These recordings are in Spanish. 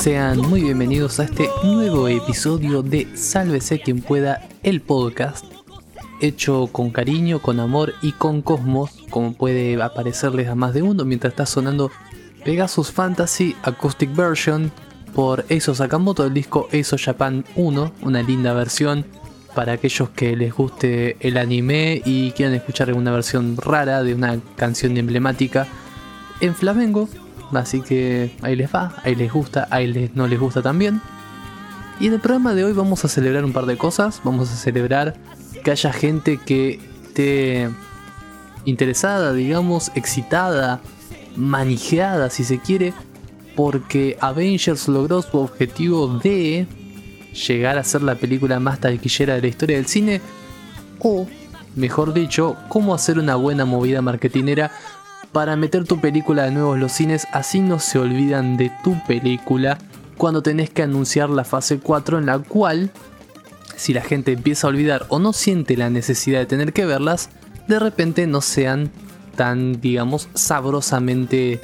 Sean muy bienvenidos a este nuevo episodio de Sálvese quien pueda, el podcast, hecho con cariño, con amor y con cosmos, como puede aparecerles a más de uno mientras está sonando Pegasus Fantasy Acoustic Version por Eizo Sakamoto del disco Eizo Japan 1, una linda versión para aquellos que les guste el anime y quieran escuchar una versión rara de una canción emblemática en flamengo. Así que ahí les va, ahí les gusta, ahí les, no les gusta también. Y en el programa de hoy vamos a celebrar un par de cosas. Vamos a celebrar que haya gente que esté interesada, digamos, excitada, manijeada si se quiere, porque Avengers logró su objetivo de llegar a ser la película más taquillera de la historia del cine, o, mejor dicho, cómo hacer una buena movida marketinera para meter tu película de nuevo en los cines, así no se olvidan de tu película cuando tenés que anunciar la fase 4 en la cual, si la gente empieza a olvidar o no siente la necesidad de tener que verlas, de repente no sean tan, digamos, sabrosamente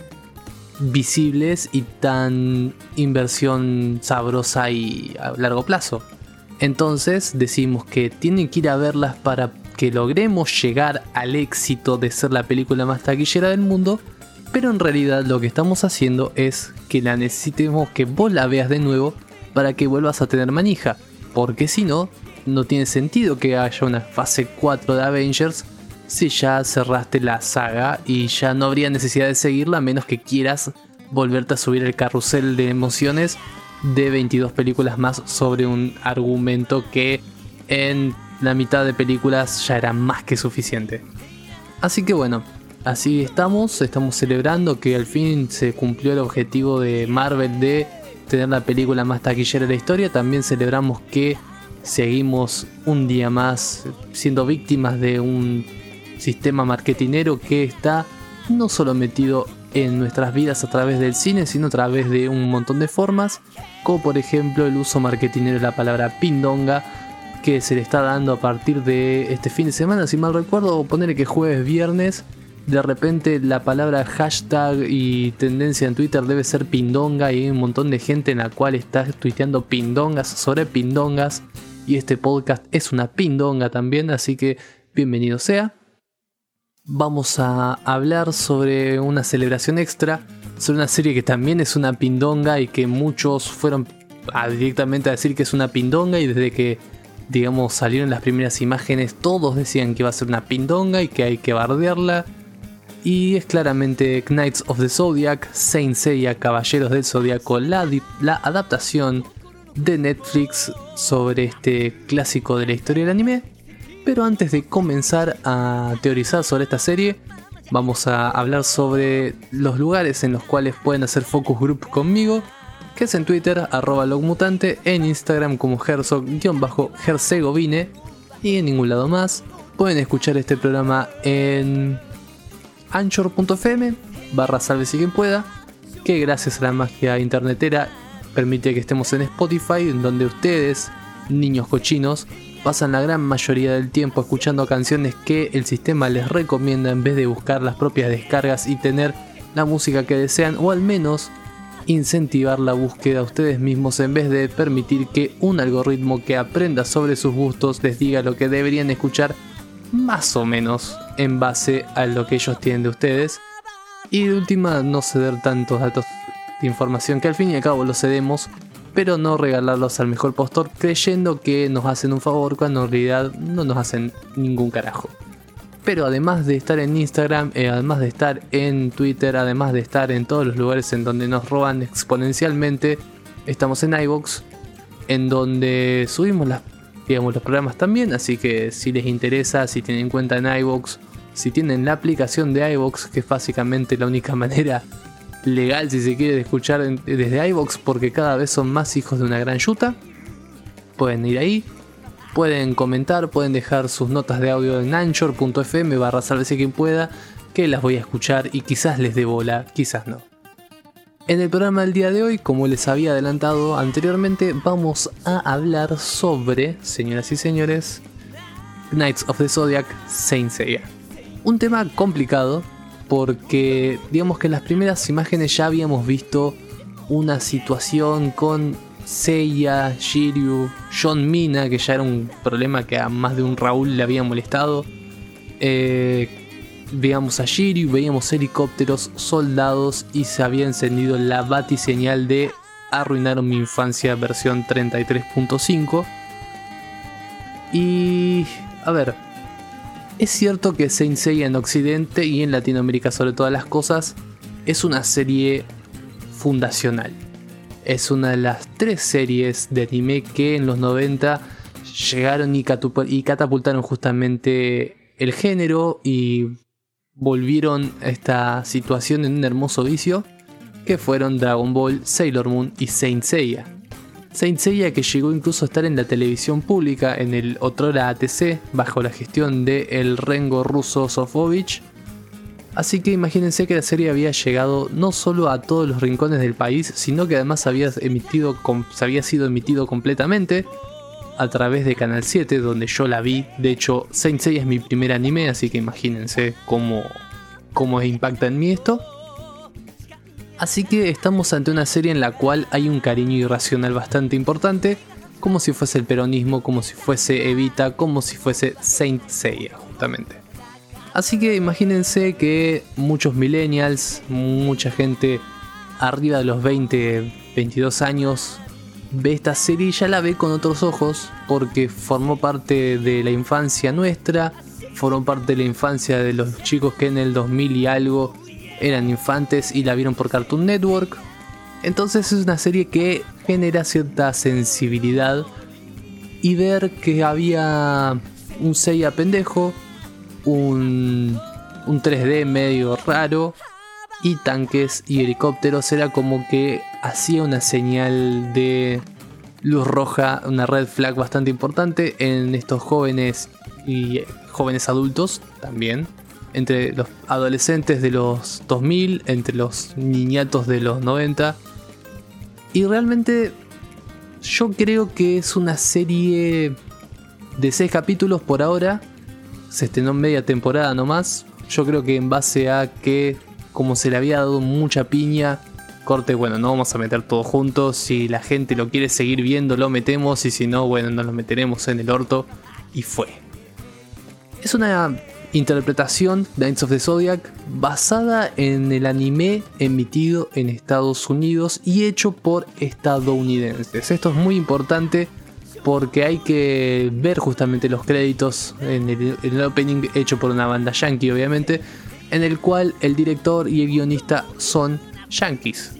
visibles y tan inversión sabrosa y a largo plazo. Entonces decimos que tienen que ir a verlas para que logremos llegar al éxito de ser la película más taquillera del mundo, pero en realidad lo que estamos haciendo es que la necesitemos que vos la veas de nuevo para que vuelvas a tener manija, porque si no, no tiene sentido que haya una fase 4 de Avengers si ya cerraste la saga y ya no habría necesidad de seguirla a menos que quieras volverte a subir el carrusel de emociones de 22 películas más sobre un argumento que en la mitad de películas ya era más que suficiente. Así que bueno, así estamos, estamos celebrando que al fin se cumplió el objetivo de Marvel de tener la película más taquillera de la historia, también celebramos que seguimos un día más siendo víctimas de un sistema marketinero que está no solo metido en nuestras vidas a través del cine, sino a través de un montón de formas, como por ejemplo el uso marketinero de la palabra pindonga, que se le está dando a partir de este fin de semana, si mal recuerdo, ponerle que jueves, viernes, de repente la palabra hashtag y tendencia en Twitter debe ser pindonga y hay un montón de gente en la cual está tuiteando pindongas sobre pindongas y este podcast es una pindonga también, así que bienvenido sea. Vamos a hablar sobre una celebración extra, sobre una serie que también es una pindonga y que muchos fueron directamente a decir que es una pindonga y desde que digamos salieron las primeras imágenes todos decían que iba a ser una pindonga y que hay que bardearla. Y es claramente Knights of the Zodiac, Saint Seiya, Caballeros del Zodiaco, la, la adaptación de Netflix sobre este clásico de la historia del anime. Pero antes de comenzar a teorizar sobre esta serie, vamos a hablar sobre los lugares en los cuales pueden hacer focus group conmigo, que es en Twitter, arroba logmutante, en Instagram como herzog-herzegovine y en ningún lado más. Pueden escuchar este programa en anchor.fm barra salve si quien pueda, que gracias a la magia internetera permite que estemos en Spotify, en donde ustedes, niños cochinos, pasan la gran mayoría del tiempo escuchando canciones que el sistema les recomienda en vez de buscar las propias descargas y tener la música que desean o al menos incentivar la búsqueda a ustedes mismos en vez de permitir que un algoritmo que aprenda sobre sus gustos les diga lo que deberían escuchar más o menos en base a lo que ellos tienen de ustedes. Y de última, no ceder tantos datos de información que al fin y al cabo los cedemos pero no regalarlos al mejor postor creyendo que nos hacen un favor cuando en realidad no nos hacen ningún carajo. Pero además de estar en Instagram, eh, además de estar en Twitter, además de estar en todos los lugares en donde nos roban exponencialmente, estamos en iVoox, en donde subimos las, digamos, los programas también, así que si les interesa, si tienen cuenta en iVoox, si tienen la aplicación de iVoox, que es básicamente la única manera legal, si se quiere, escuchar desde iBox porque cada vez son más hijos de una gran yuta. Pueden ir ahí, pueden comentar, pueden dejar sus notas de audio en anchor.fm barra sálvese quien pueda, que las voy a escuchar y quizás les dé bola, quizás no. En el programa del día de hoy, como les había adelantado anteriormente, vamos a hablar sobre, señoras y señores, Knights of the Zodiac Saint Seiya. Un tema complicado, porque digamos que en las primeras imágenes ya habíamos visto una situación con Seiya, Shiryu, John Mina, que ya era un problema que a más de un Raúl le había molestado. Eh, veíamos a Shiryu, veíamos helicópteros, soldados y se había encendido la batiseñal de Arruinaron mi infancia versión 33.5. Y... a ver, es cierto que Saint Seiya en Occidente y en Latinoamérica sobre todas las cosas es una serie fundacional. Es una de las tres series de anime que en los 90 llegaron y, catapultaron justamente el género y volvieron a esta situación en un hermoso vicio que fueron Dragon Ball, Sailor Moon y Saint Seiya. Saint Seiya que llegó incluso a estar en la televisión pública en el Otrora ATC bajo la gestión de el rengo ruso Sofovich Así que imagínense que la serie había llegado no solo a todos los rincones del país, sino que además había, había sido emitido completamente a través de Canal 7, donde yo la vi. De hecho, Saint Seiya es mi primer anime, así que imagínense cómo, cómo impacta en mí esto. Así que estamos ante una serie en la cual hay un cariño irracional bastante importante, como si fuese el peronismo, como si fuese Evita, como si fuese Saint Seiya, justamente. Así que imagínense que muchos millennials, mucha gente arriba de los 20, 22 años, ve esta serie y ya la ve con otros ojos porque formó parte de la infancia nuestra, formó parte de la infancia de los chicos que en el 2000 y algo eran infantes y la vieron por Cartoon Network. Entonces es una serie que genera cierta sensibilidad y ver que había un Seiya pendejo, un, 3D medio raro y tanques y helicópteros. Era como que hacía una señal de luz roja, una red flag bastante importante en estos jóvenes y jóvenes adultos también, entre los adolescentes de los 2000, entre los niñatos de los 90. Y realmente yo creo que es una serie de 6 capítulos por ahora se estrenó media temporada nomás. Yo creo que en base a que como se le había dado mucha piña, corte, bueno, no vamos a meter todo juntos. Si la gente lo quiere seguir viendo, lo metemos. Y si no, bueno, nos lo meteremos en el orto. Y fue. Es una interpretación de Knights of the Zodiac basada en el anime emitido en Estados Unidos y hecho por estadounidenses. Esto es muy importante porque hay que ver justamente los créditos en el, opening hecho por una banda yankee obviamente, en el cual el director y el guionista son yankees.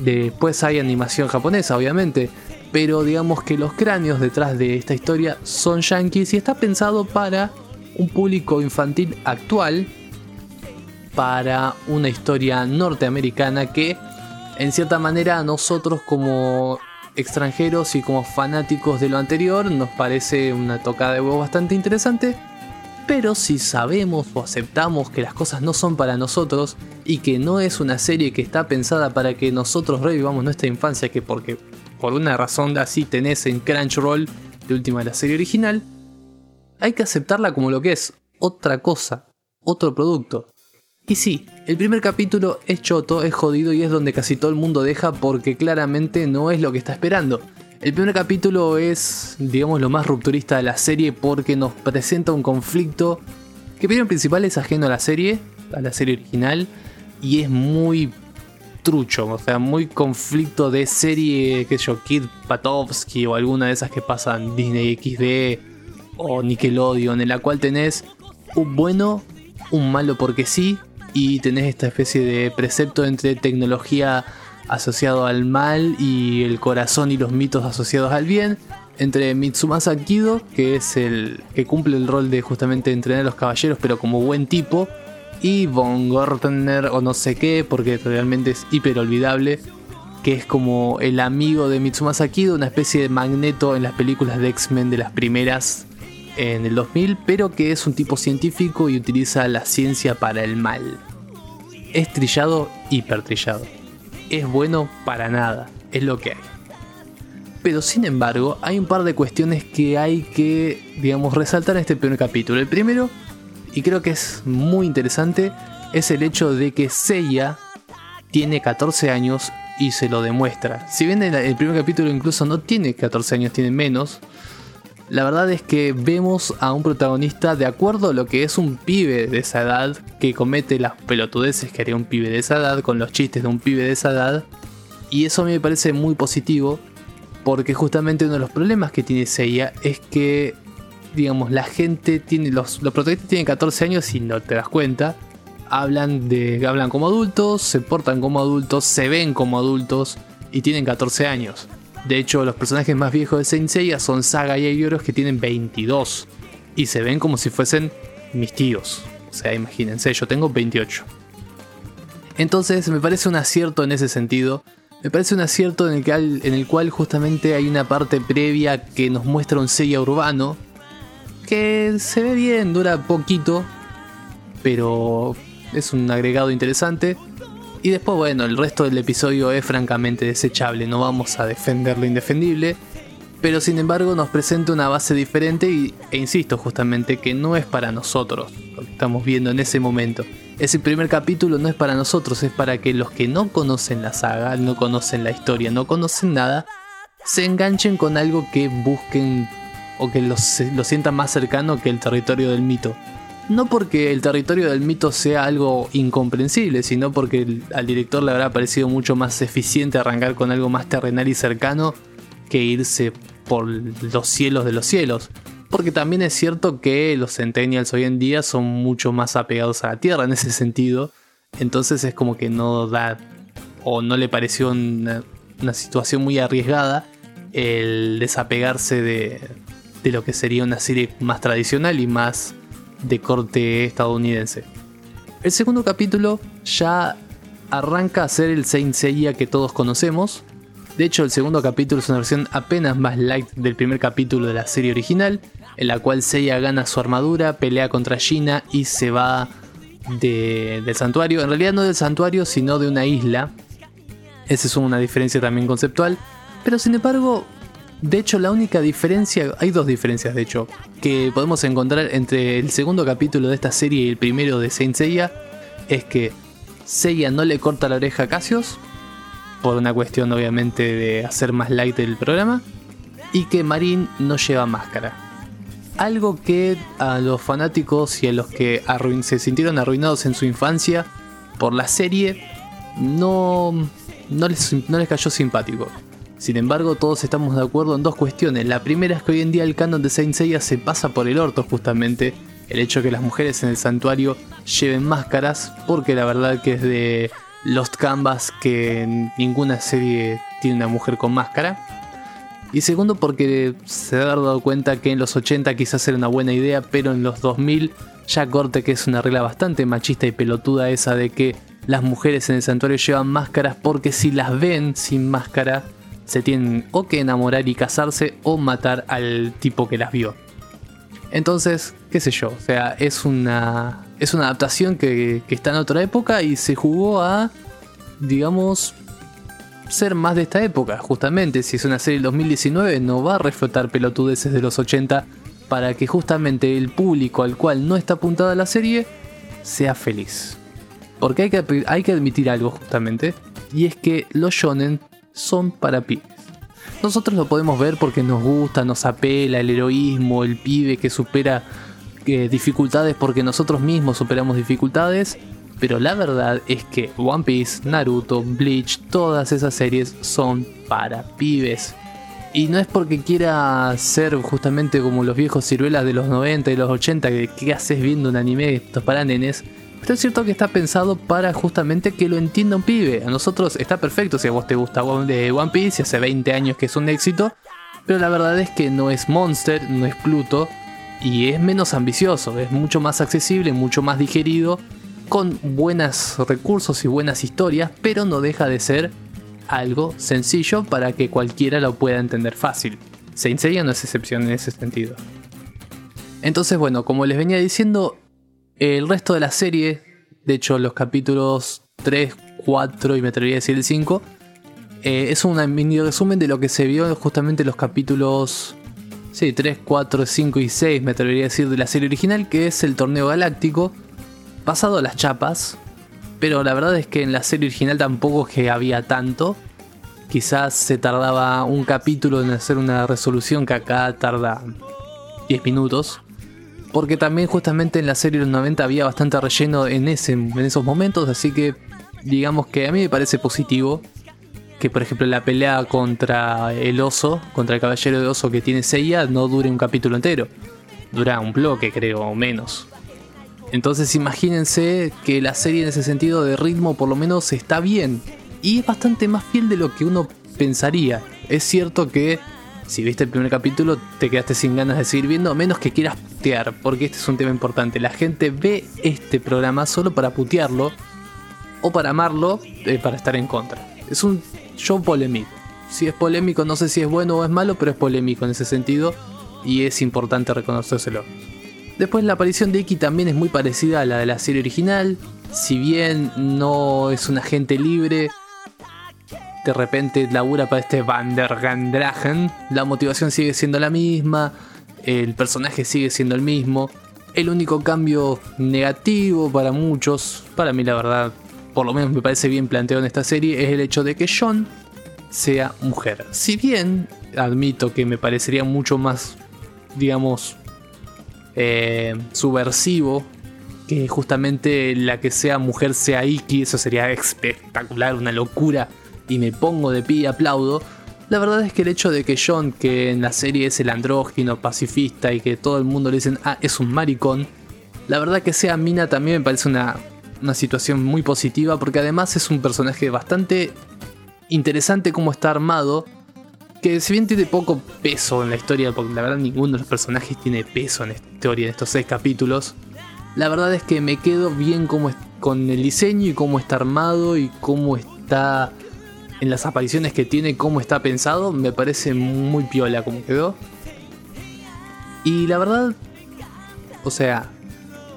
Después hay animación japonesa obviamente, pero digamos que los cráneos detrás de esta historia son yankees y está pensado para un público infantil actual, para una historia norteamericana que en cierta manera nosotros como extranjeros y como fanáticos de lo anterior nos parece una tocada de huevo bastante interesante. Pero si sabemos o aceptamos que las cosas no son para nosotros y que no es una serie que está pensada para que nosotros revivamos nuestra infancia, que porque por una razón así tenés en Crunchyroll de última de la serie original, hay que aceptarla como lo que es, otra cosa, otro producto. Y sí, el primer capítulo es choto, es jodido y es donde casi todo el mundo deja porque claramente no es lo que está esperando. El primer capítulo es, digamos, lo más rupturista de la serie porque nos presenta un conflicto que primero principal es ajeno a la serie, a la serie original, y es muy trucho, o sea, muy conflicto de serie, que yo, Kid Patowski o alguna de esas que pasan Disney XD o Nickelodeon, en la cual tenés un bueno, un malo porque sí, y tenés esta especie de precepto entre tecnología asociado al mal y el corazón y los mitos asociados al bien. Entre Mitsumasa Kido, que es el que cumple el rol de justamente entrenar a los caballeros, pero como buen tipo, y Von Gortner o no sé qué, porque realmente es hiper olvidable, que es como el amigo de Mitsumasa Kido, una especie de magneto en las películas de X-Men de las primeras en el 2000, pero que es un tipo científico y utiliza la ciencia para el mal. Es trillado, hiper trillado. Es bueno para nada, es lo que hay. Pero sin embargo, hay un par de cuestiones que hay que, digamos, resaltar en este primer capítulo. El primero, y creo que es muy interesante, es el hecho de que Seiya tiene 14 años y se lo demuestra. Si bien el, primer capítulo incluso no tiene 14 años, tiene menos, la verdad es que vemos a un protagonista de acuerdo a lo que es un pibe de esa edad, que comete las pelotudeces que haría un pibe de esa edad, con los chistes de un pibe de esa edad, y eso a mí me parece muy positivo, porque justamente uno de los problemas que tiene Seiya es que, digamos, la gente tiene, los, los protagonistas tienen 14 años y no te das cuenta, hablan, de, hablan como adultos, se portan como adultos, se ven como adultos y tienen 14 años. De hecho, los personajes más viejos de Saint Seiya son Saga y Ayoros que tienen 22 y se ven como si fuesen mis tíos. O sea, imagínense, yo tengo 28. Entonces, me parece un acierto en ese sentido. Me parece un acierto en el, en el cual justamente hay una parte previa que nos muestra un Seiya urbano. Que se ve bien, dura poquito. Pero es un agregado interesante. Y después, bueno, el resto del episodio es francamente desechable, no vamos a defender lo indefendible. Pero sin embargo nos presenta una base diferente y, e insisto justamente que no es para nosotros lo que estamos viendo en ese momento. Ese primer capítulo no es para nosotros, es para que los que no conocen la saga, no conocen la historia, no conocen nada, se enganchen con algo que busquen o que lo sientan más cercano que el territorio del mito. No porque el territorio del mito sea algo incomprensible, sino porque al director le habrá parecido mucho más eficiente arrancar con algo más terrenal y cercano que irse por los cielos de los cielos. Porque también es cierto que los centennials hoy en día son mucho más apegados a la tierra en ese sentido. Entonces es como que no da o no le pareció una, situación muy arriesgada el desapegarse de, de lo que sería una serie más tradicional y más de corte estadounidense. El segundo capítulo ya arranca a ser el Saint Seiya que todos conocemos. De hecho, el segundo capítulo es una versión apenas más light del primer capítulo de la serie original, en la cual Seiya gana su armadura, pelea contra Gina y se va del santuario. En realidad no del santuario, sino de una isla. Esa es una diferencia también conceptual. Pero sin embargo, de hecho, la única diferencia, hay dos diferencias de hecho, que podemos encontrar entre el segundo capítulo de esta serie y el primero de Saint Seiya, es que Seiya no le corta la oreja a Cassius, por una cuestión obviamente de hacer más light el programa, y que Marin no lleva máscara. Algo que a los fanáticos y a los que se sintieron arruinados en su infancia por la serie no, no, les, no les cayó simpático. Sin embargo, todos estamos de acuerdo en dos cuestiones. La primera es que hoy en día el canon de Saint Seiya se pasa por el orto justamente. El hecho de que las mujeres en el santuario lleven máscaras, porque la verdad que es de Lost Canvas que ninguna serie tiene una mujer con máscara. Y segundo porque se ha dado cuenta que en los 80 quizás era una buena idea, pero en los 2000 ya corte que es una regla bastante machista y pelotuda esa de que las mujeres en el santuario llevan máscaras porque si las ven sin máscara se tienen o que enamorar y casarse o matar al tipo que las vio. Entonces, qué sé yo, o sea, es una, es una adaptación que, que está en otra época y se jugó a, digamos, ser más de esta época. Justamente, si es una serie del 2019, no va a reflotar pelotudeces de los 80 para que justamente el público al cual no está apuntada la serie sea feliz. Porque hay que, hay que admitir algo justamente, y es que los shonen son para pibes. Nosotros lo podemos ver porque nos gusta, nos apela el heroísmo, el pibe que supera eh, dificultades porque nosotros mismos superamos dificultades. Pero la verdad es que One Piece, Naruto, Bleach, todas esas series son para pibes. Y no es porque quiera ser justamente como los viejos ciruelas de los 90 y los 80, que ¿qué haces viendo un anime estos para nenes? Pero es cierto que está pensado para justamente que lo entienda un pibe. A nosotros está perfecto si a vos te gusta One Piece y hace 20 años que es un éxito. Pero la verdad es que no es Monster, no es Pluto. Y es menos ambicioso, es mucho más accesible, mucho más digerido. Con buenos recursos y buenas historias. Pero no deja de ser algo sencillo para que cualquiera lo pueda entender fácil. Saint Seiya no es excepción en ese sentido. Entonces, bueno, como les venía diciendo, el resto de la serie, de hecho los capítulos 3, 4 y me atrevería a decir el 5, eh, es un mini resumen de lo que se vio justamente en los capítulos sí, 3, 4, 5 y 6, me atrevería a decir, de la serie original, que es el torneo galáctico, pasado a las chapas, pero la verdad es que en la serie original tampoco que había tanto, quizás se tardaba un capítulo en hacer una resolución que acá tarda 10 minutos. Porque también justamente en la serie de los 90 había bastante relleno en, ese, en esos momentos, así que digamos que a mí me parece positivo que por ejemplo la pelea contra el oso, contra el caballero de oso que tiene Seiya, no dure un capítulo entero. Dura un bloque, creo, o menos. Entonces imagínense que la serie en ese sentido de ritmo por lo menos está bien. Y es bastante más fiel de lo que uno pensaría. Es cierto que si viste el primer capítulo te quedaste sin ganas de seguir viendo, a menos que quieras putear, porque este es un tema importante. La gente ve este programa solo para putearlo o para amarlo, eh, para estar en contra. Es un show polémico. Si es polémico, no sé si es bueno o es malo, pero es polémico en ese sentido y es importante reconocérselo. Después la aparición de Iki también es muy parecida a la de la serie original. Si bien no es un agente libre, de repente labura para este Vandergandragen, la motivación sigue siendo la misma, el personaje sigue siendo el mismo. El único cambio negativo para muchos, para mí la verdad, por lo menos me parece bien planteado en esta serie, es el hecho de que John sea mujer. Si bien admito que me parecería mucho más, digamos, eh, subversivo que justamente la que sea mujer sea Iki, eso sería espectacular, una locura, y me pongo de pie y aplaudo. La verdad es que el hecho de que John, que en la serie es el andrógino pacifista y que todo el mundo le dicen, ah, es un maricón, la verdad que sea Mina también me parece una, una situación muy positiva porque además es un personaje bastante interesante como está armado que si bien tiene poco peso en la historia, porque la verdad ninguno de los personajes tiene peso en esta historia, en estos seis capítulos, la verdad es que me quedo bien como con el diseño y cómo está armado y cómo está en las apariciones que tiene, cómo está pensado, me parece muy piola como quedó. Y la verdad, o sea,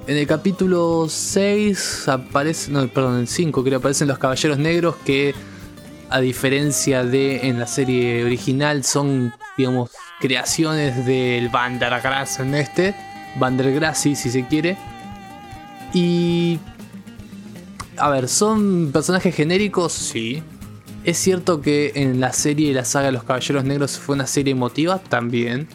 en el capítulo 6 aparece, no, perdón, en el 5 creo aparecen los caballeros negros que a diferencia de en la serie original, son, digamos, creaciones del Vandergrass en este, Vandergrassi si se quiere. Y. A ver, ¿son personajes genéricos? Sí. Es cierto que en la serie la saga los Caballeros Negros fue una serie emotiva también.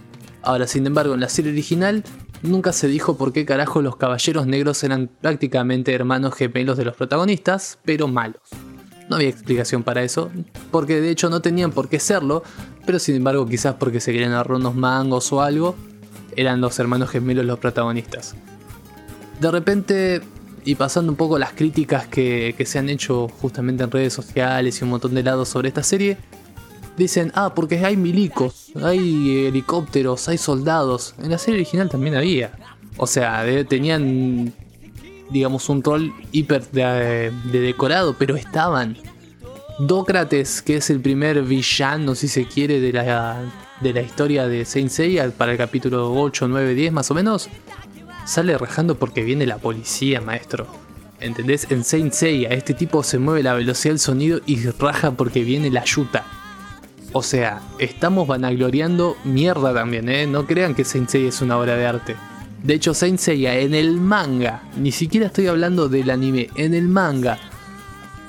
Ahora, sin embargo, en la serie original nunca se dijo por qué carajo los Caballeros Negros eran prácticamente hermanos gemelos de los protagonistas, pero malos. No había explicación para eso, porque de hecho no tenían por qué serlo, pero sin embargo quizás porque se querían agarrar unos mangos o algo, eran los hermanos gemelos los protagonistas. De repente, y pasando un poco las críticas que, se han hecho justamente en redes sociales y un montón de lados sobre esta serie, dicen, ah, porque hay milicos, hay helicópteros, hay soldados. En la serie original también había. O sea, tenían digamos, un rol hiper de, decorado, pero estaban. Dócrates, que es el primer villano, si se quiere, de la, de la historia de Saint Seiya para el capítulo 8, 9, 10 más o menos, sale rajando porque viene la policía, maestro. ¿Entendés? En Saint Seiya este tipo se mueve la velocidad del sonido y raja porque viene la yuta. O sea, estamos vanagloriando mierda también, ¿eh? No crean que Saint Seiya es una obra de arte. De hecho, Saint Seiya en el manga, ni siquiera estoy hablando del anime, en el manga,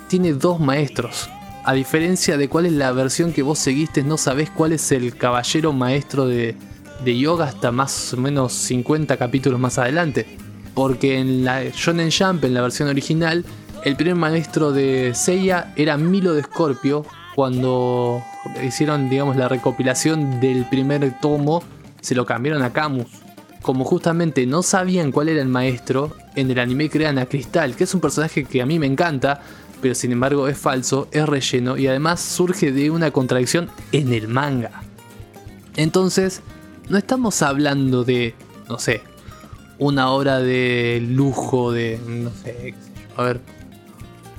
tiene dos maestros. A diferencia de cuál es la versión que vos seguiste, no sabés cuál es el caballero maestro de, yoga hasta más o menos 50 capítulos más adelante. Porque en la Shonen Jump, en la versión original, el primer maestro de Seiya era Milo de Scorpio. Cuando hicieron, digamos, la recopilación del primer tomo, se lo cambiaron a Camus como justamente no sabían cuál era el maestro, en el anime crean a Cristal, que es un personaje que a mí me encanta, pero sin embargo es falso, es relleno y además surge de una contradicción en el manga. Entonces, no estamos hablando de, no sé, una obra de lujo de, no sé, a ver,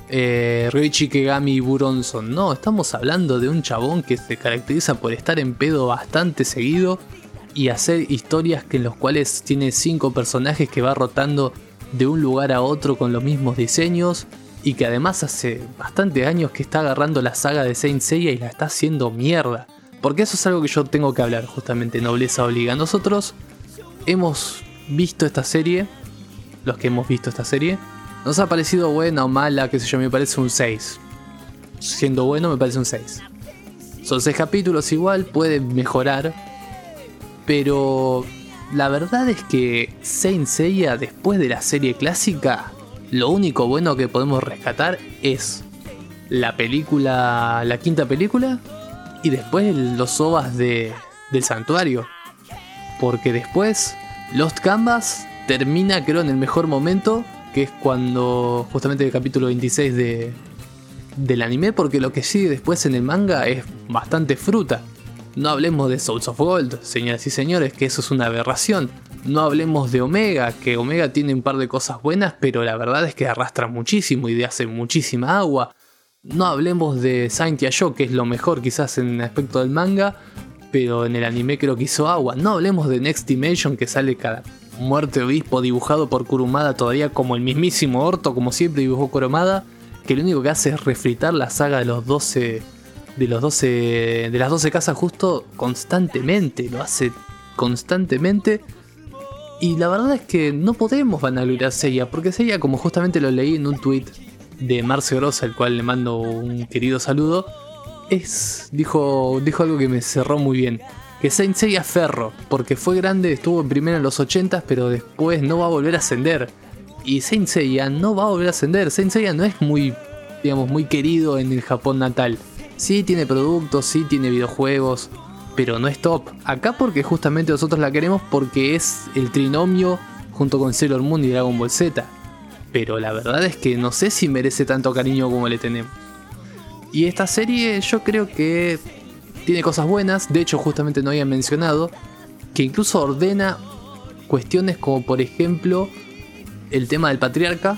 eh, Ryoichi Kegami y Buronson. No, estamos hablando de un chabón que se caracteriza por estar en pedo bastante seguido y hacer historias que en los cuales tiene cinco personajes que va rotando de un lugar a otro con los mismos diseños y que además hace bastante años que está agarrando la saga de Saint Seiya y la está haciendo mierda. Porque eso es algo que yo tengo que hablar justamente, Nobleza Obliga. Nosotros hemos visto esta serie, los que hemos visto esta serie, nos ha parecido buena o mala, qué sé yo, me parece un 6. Siendo bueno me parece un 6. Son seis capítulos igual, puede mejorar. Pero la verdad es que Saint Seiya, después de la serie clásica, lo único bueno que podemos rescatar es la película, la quinta película, y después los ovas de, del santuario. Porque después Lost Canvas termina creo en el mejor momento, que es cuando justamente el capítulo 26 de, del anime, porque lo que sigue después en el manga es bastante fruta. No hablemos de Souls of Gold, señoras y señores, que eso es una aberración. No hablemos de Omega, que Omega tiene un par de cosas buenas, pero la verdad es que arrastra muchísimo y hace muchísima agua. No hablemos de Saint Yo, que es lo mejor quizás en el aspecto del manga, pero en el anime creo que hizo agua. No hablemos de Next Dimension, que sale cada muerte obispo dibujado por Kurumada todavía como el mismísimo orto, como siempre dibujó Kurumada, que lo único que hace es refritar la saga de los 12 de los 12 de las 12 casas justo constantemente, lo hace constantemente. Y la verdad es que no podemos vanagloriar a Seiya, porque Seiya, como justamente lo leí en un tweet de Marce Grossa, al cual le mando un querido saludo, es dijo dijo algo que me cerró muy bien que Saint Seiya Ferro, porque fue grande, estuvo en primero en los 80 pero después no va a volver a ascender. Y Saint Seiya no va a volver a ascender. Saint Seiya no es muy, digamos, muy querido en el Japón natal. Sí tiene productos, sí tiene videojuegos, pero no es top. Acá porque justamente nosotros la queremos porque es el trinomio junto con Sailor Moon y Dragon Ball Z. Pero la verdad es que no sé si merece tanto cariño como le tenemos. Y esta serie yo creo que tiene cosas buenas, de hecho justamente no había mencionado, que incluso ordena cuestiones como por ejemplo el tema del patriarca,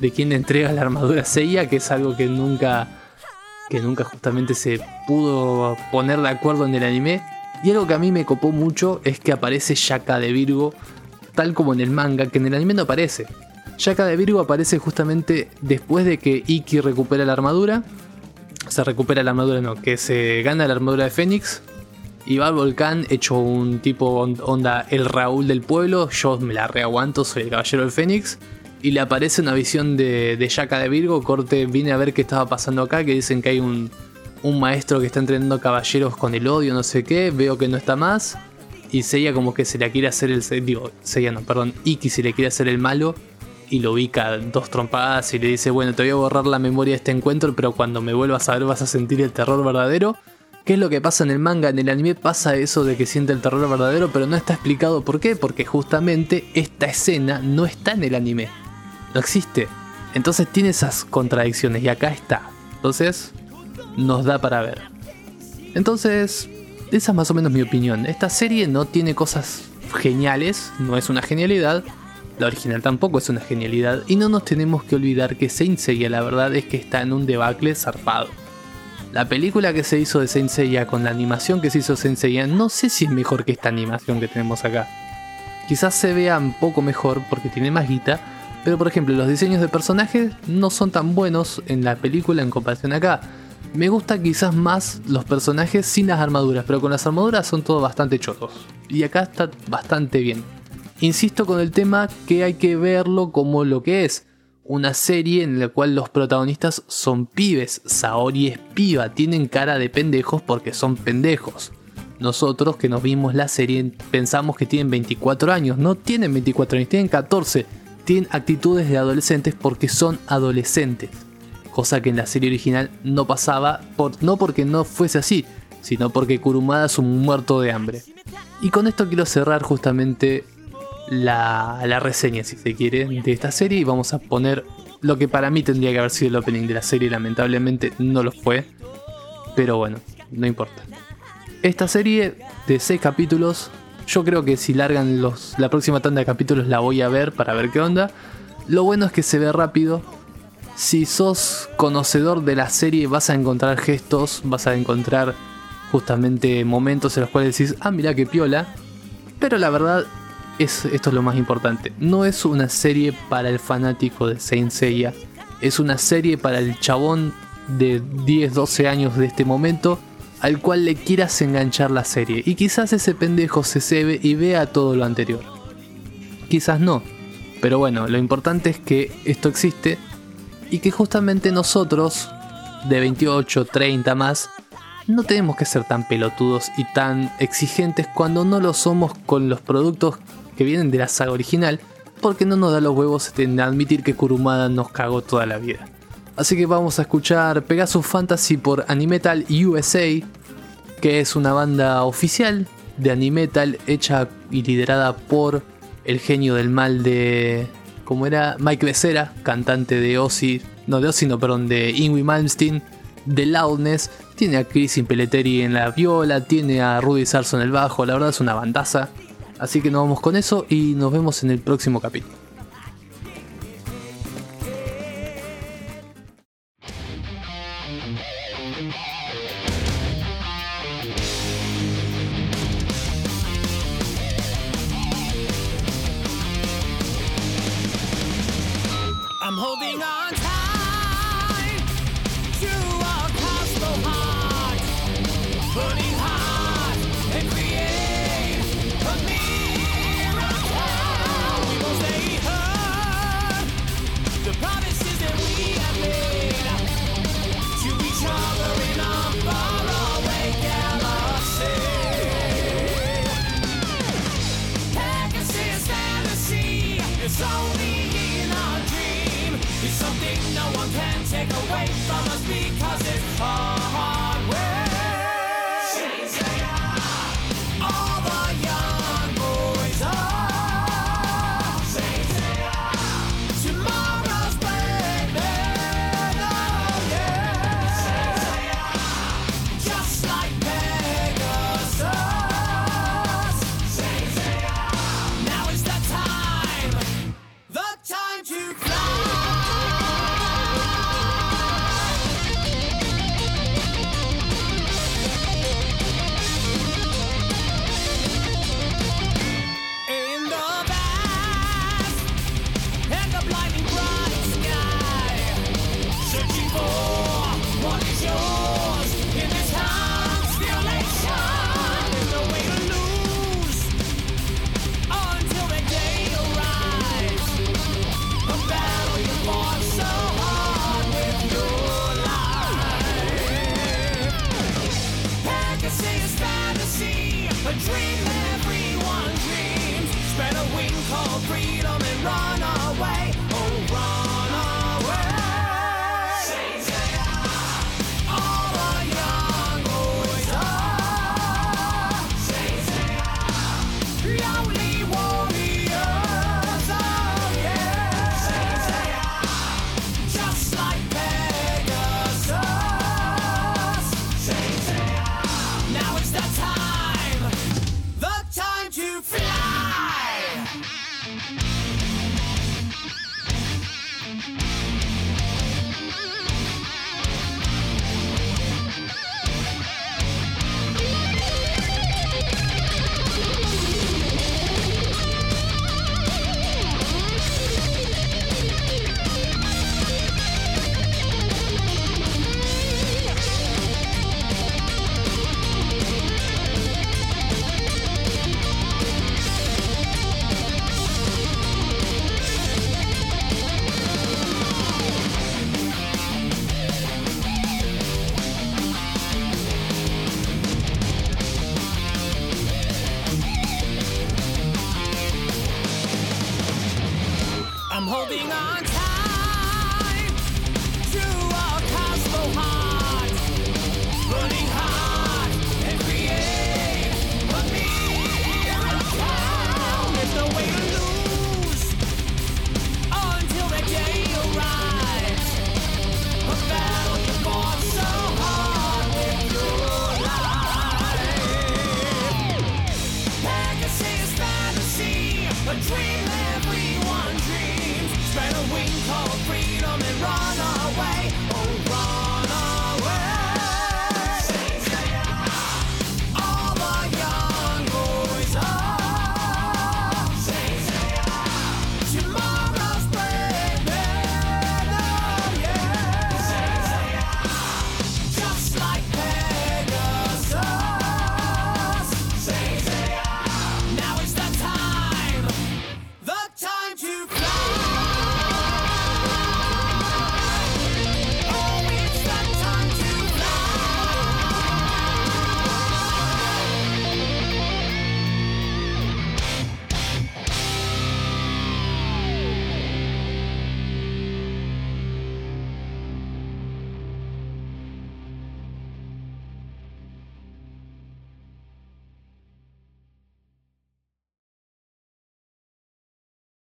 de quien entrega la armadura Seiya, que es algo que nunca, que nunca justamente se pudo poner de acuerdo en el anime. Y algo que a mí me copó mucho es que aparece Shaka de Virgo, tal como en el manga, que en el anime no aparece. Shaka de Virgo aparece justamente después de que Iki recupera la armadura. Se recupera la armadura, no, que se gana la armadura de Fénix. Y va al volcán hecho un tipo onda el Raúl del pueblo, yo me la reaguanto, soy el caballero del Fénix. Y le aparece una visión de, de de Virgo, corte, vine a ver qué estaba pasando acá, que dicen que hay un, un maestro que está entrenando caballeros con el odio, no sé qué, veo que no está más. Y Seiya como que se le quiere hacer el... Digo, Seiya no, perdón, Iki se le quiere hacer el malo y lo ubica dos trompadas y le dice, bueno, te voy a borrar la memoria de este encuentro, pero cuando me vuelvas a ver vas a sentir el terror verdadero. ¿Qué es lo que pasa en el manga? En el anime pasa eso de que siente el terror verdadero, pero no está explicado por qué, porque justamente esta escena no está en el anime. No existe. Entonces tiene esas contradicciones y acá está. Entonces, nos da para ver. Entonces, esa es más o menos mi opinión. Esta serie no tiene cosas geniales, no es una genialidad, la original tampoco es una genialidad y no nos tenemos que olvidar que Saint Seiya la verdad es que está en un debacle zarpado. La película que se hizo de Saint Seiya con la animación que se hizo Saint Seiya no sé si es mejor que esta animación que tenemos acá. Quizás se vea un poco mejor porque tiene más guita, pero por ejemplo los diseños de personajes no son tan buenos en la película en comparación acá. Me gusta quizás más los personajes sin las armaduras, pero con las armaduras son todos bastante chotos. Y acá está bastante bien. Insisto con el tema que hay que verlo como lo que es. Una serie en la cual los protagonistas son pibes. Saori es piba, tienen cara de pendejos porque son pendejos. Nosotros que nos vimos la serie pensamos que tienen 24 años. No tienen 24 años, tienen 14. Tienen actitudes de adolescentes porque son adolescentes. Cosa que en la serie original no pasaba, no porque no fuese así, sino porque Kurumada es un muerto de hambre. Y con esto quiero cerrar justamente la, reseña, si se quiere, de esta serie y vamos a poner lo que para mí tendría que haber sido el opening de la serie, lamentablemente no lo fue, pero bueno, no importa. Esta serie de 6 capítulos, yo creo que si largan los, la próxima tanda de capítulos la voy a ver para ver qué onda. Lo bueno es que se ve rápido. Si sos conocedor de la serie vas a encontrar gestos, vas a encontrar justamente momentos en los cuales decís, ah, mira qué piola. Pero la verdad es, esto es lo más importante, no es una serie para el fanático de Saint Seiya, es una serie para el chabón de 10, 12 años de este momento al cual le quieras enganchar la serie. Y quizás ese pendejo se cebe y vea todo lo anterior. Quizás no. Pero bueno, lo importante es que esto existe y que justamente nosotros, de 28, 30 más, no tenemos que ser tan pelotudos y tan exigentes cuando no lo somos con los productos que vienen de la saga original, porque no nos da los huevos este, en admitir que Kurumada nos cagó toda la vida. Así que vamos a escuchar Pegasus Fantasy por Animetal USA, que es una banda oficial de Animetal hecha y liderada por el genio del mal de. como era? Mike Becerra, cantante de Ozzy. No, de Ozzy, no, perdón, de Malmsteen, de Loudness. Tiene a Chris Impeleteri en la viola, tiene a Rudy Sarso en el bajo, la verdad es una bandaza. Así que nos vamos con eso y nos vemos en el próximo capítulo.